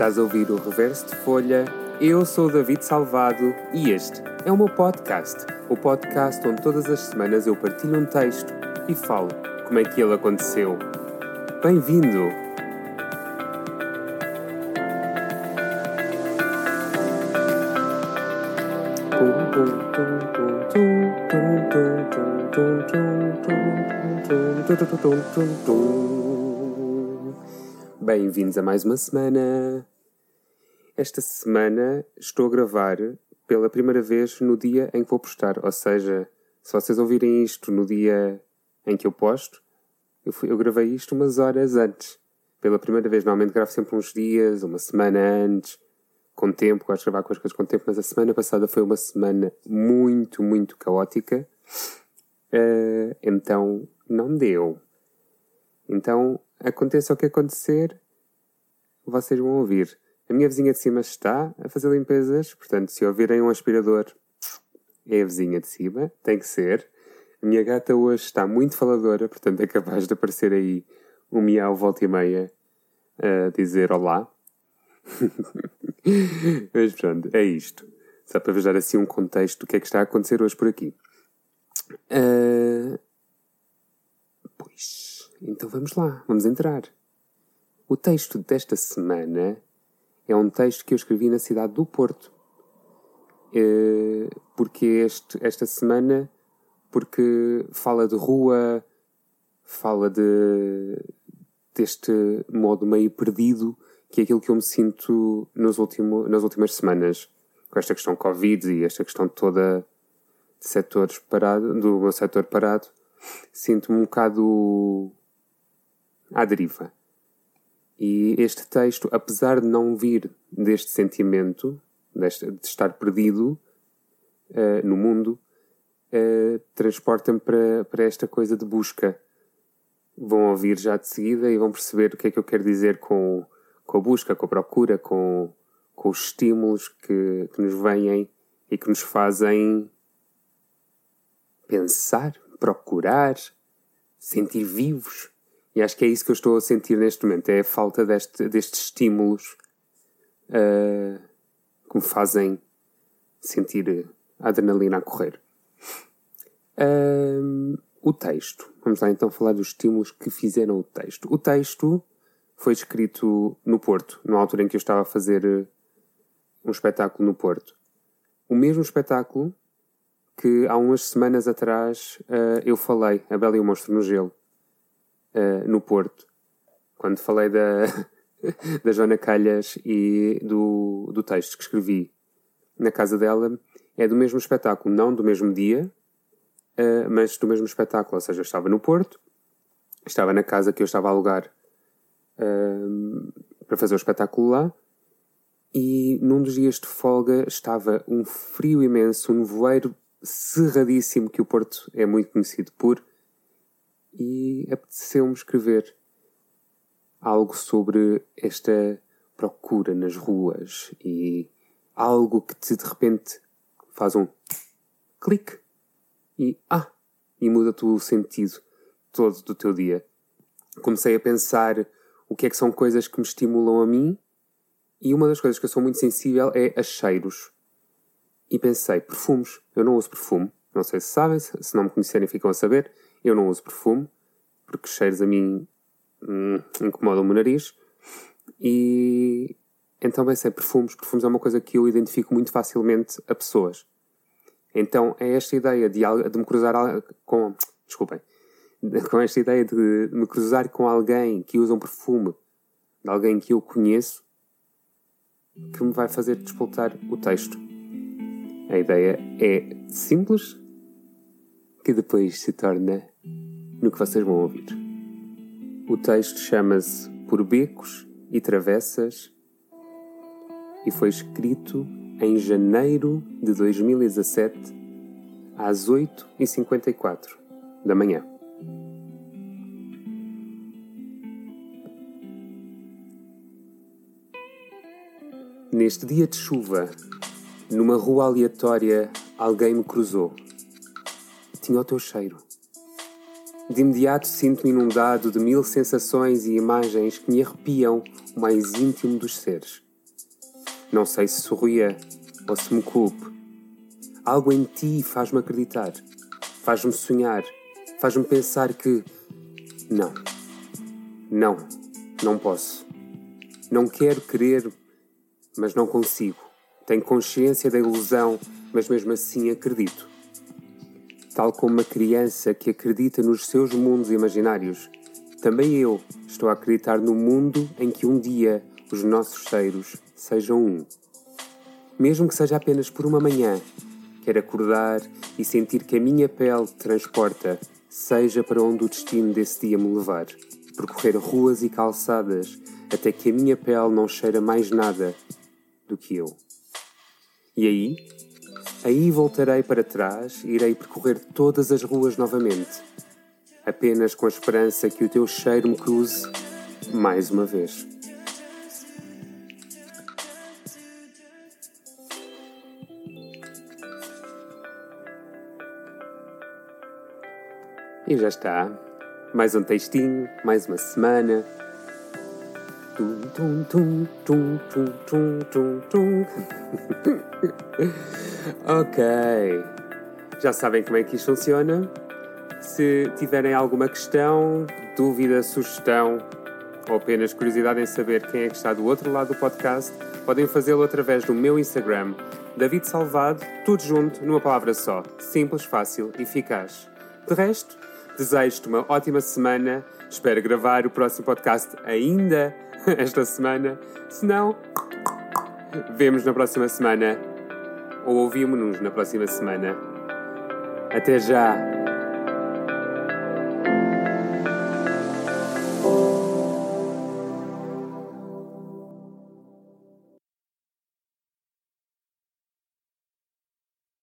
Estás a ouvir o Reverso de Folha. Eu sou o David Salvado e este é o meu podcast. O podcast onde todas as semanas eu partilho um texto e falo como é que ele aconteceu. Bem-vindo! Bem-vindos a mais uma semana. Esta semana estou a gravar pela primeira vez no dia em que vou postar, ou seja, se vocês ouvirem isto no dia em que eu posto, eu, fui, eu gravei isto umas horas antes. Pela primeira vez, normalmente gravo sempre uns dias, uma semana antes, com tempo, gosto de gravar com as coisas com tempo, mas a semana passada foi uma semana muito, muito caótica, uh, então não deu. Então, aconteça o que acontecer, vocês vão ouvir. A minha vizinha de cima está a fazer limpezas, portanto, se ouvirem um aspirador, é a vizinha de cima, tem que ser. A minha gata hoje está muito faladora, portanto, é capaz de aparecer aí um miau volta e meia a dizer olá. Mas pronto, é isto. Só para vos dar assim um contexto do que é que está a acontecer hoje por aqui. Uh... Pois, então vamos lá, vamos entrar. O texto desta semana é um texto que eu escrevi na cidade do Porto. Uh... Porque este, esta semana, porque fala de rua, fala de, deste modo meio perdido que é aquilo que eu me sinto nos último, nas últimas semanas, com esta questão Covid e esta questão toda de setores parado, do meu setor parado, sinto-me um bocado à deriva. E este texto, apesar de não vir deste sentimento, deste, de estar perdido uh, no mundo, uh, transporta-me para, para esta coisa de busca. Vão ouvir já de seguida e vão perceber o que é que eu quero dizer com com a busca, com a procura, com, com os estímulos que, que nos vêm e que nos fazem pensar, procurar, sentir vivos. E acho que é isso que eu estou a sentir neste momento, é a falta deste, destes estímulos uh, que me fazem sentir a adrenalina a correr. O texto. Vamos lá então falar dos estímulos que fizeram o texto. O texto foi escrito no Porto, na altura em que eu estava a fazer eh, um espetáculo no Porto. O mesmo espetáculo que há umas semanas atrás uh, eu falei, A Bela e o Monstro no Gelo, uh, no Porto, quando falei da, da Joana Calhas e do, do texto que escrevi na casa dela, é do mesmo espetáculo, não do mesmo dia, uh, mas do mesmo espetáculo. Ou seja, eu estava no Porto, estava na casa que eu estava a alugar para fazer o espetáculo lá. E num dos dias de folga estava um frio imenso, um nevoeiro cerradíssimo que o Porto é muito conhecido por, e apeteceu-me escrever algo sobre esta procura nas ruas e algo que te de repente faz um clique e ah e muda-te o sentido todo do teu dia. Comecei a pensar o que é que são coisas que me estimulam a mim. E uma das coisas que eu sou muito sensível é a cheiros. E pensei, perfumes. Eu não uso perfume. Não sei se sabem, se não me conhecerem ficam a saber. Eu não uso perfume, porque cheiros a mim hum, incomodam o meu nariz. E então pensei, perfumes. Perfumes é uma coisa que eu identifico muito facilmente a pessoas. Então é esta ideia de, de me cruzar com. Desculpem com esta ideia de me cruzar com alguém que usa um perfume de alguém que eu conheço que me vai fazer despoltar o texto. A ideia é simples que depois se torna no que vocês vão ouvir. O texto chama-se Por Becos e Travessas e foi escrito em janeiro de 2017 às 8h54 da manhã. Neste dia de chuva, numa rua aleatória, alguém me cruzou. Tinha o teu cheiro. De imediato sinto-me inundado de mil sensações e imagens que me arrepiam o mais íntimo dos seres. Não sei se sorria ou se me culpe. Algo em ti faz-me acreditar, faz-me sonhar, faz-me pensar que. Não. Não. Não posso. Não quero querer, mas não consigo. Tenho consciência da ilusão, mas mesmo assim acredito. Tal como uma criança que acredita nos seus mundos imaginários, também eu estou a acreditar no mundo em que um dia os nossos cheiros sejam um. Mesmo que seja apenas por uma manhã, quero acordar e sentir que a minha pele transporta, seja para onde o destino desse dia me levar. Percorrer ruas e calçadas até que a minha pele não cheira mais nada do que eu. E aí, aí voltarei para trás e irei percorrer todas as ruas novamente, apenas com a esperança que o teu cheiro me cruze mais uma vez. E já está. Mais um textinho, mais uma semana. Tum, tum, tum, tum, tum, tum, tum, ok. Já sabem como é que isto funciona. Se tiverem alguma questão, dúvida, sugestão ou apenas curiosidade em saber quem é que está do outro lado do podcast, podem fazê-lo através do meu Instagram, David Salvado, tudo junto numa palavra só. Simples, fácil eficaz. De resto, desejo-te uma ótima semana. Espero gravar o próximo podcast ainda esta semana. Se não, vemos na próxima semana ou ouvimos-nos na próxima semana. Até já!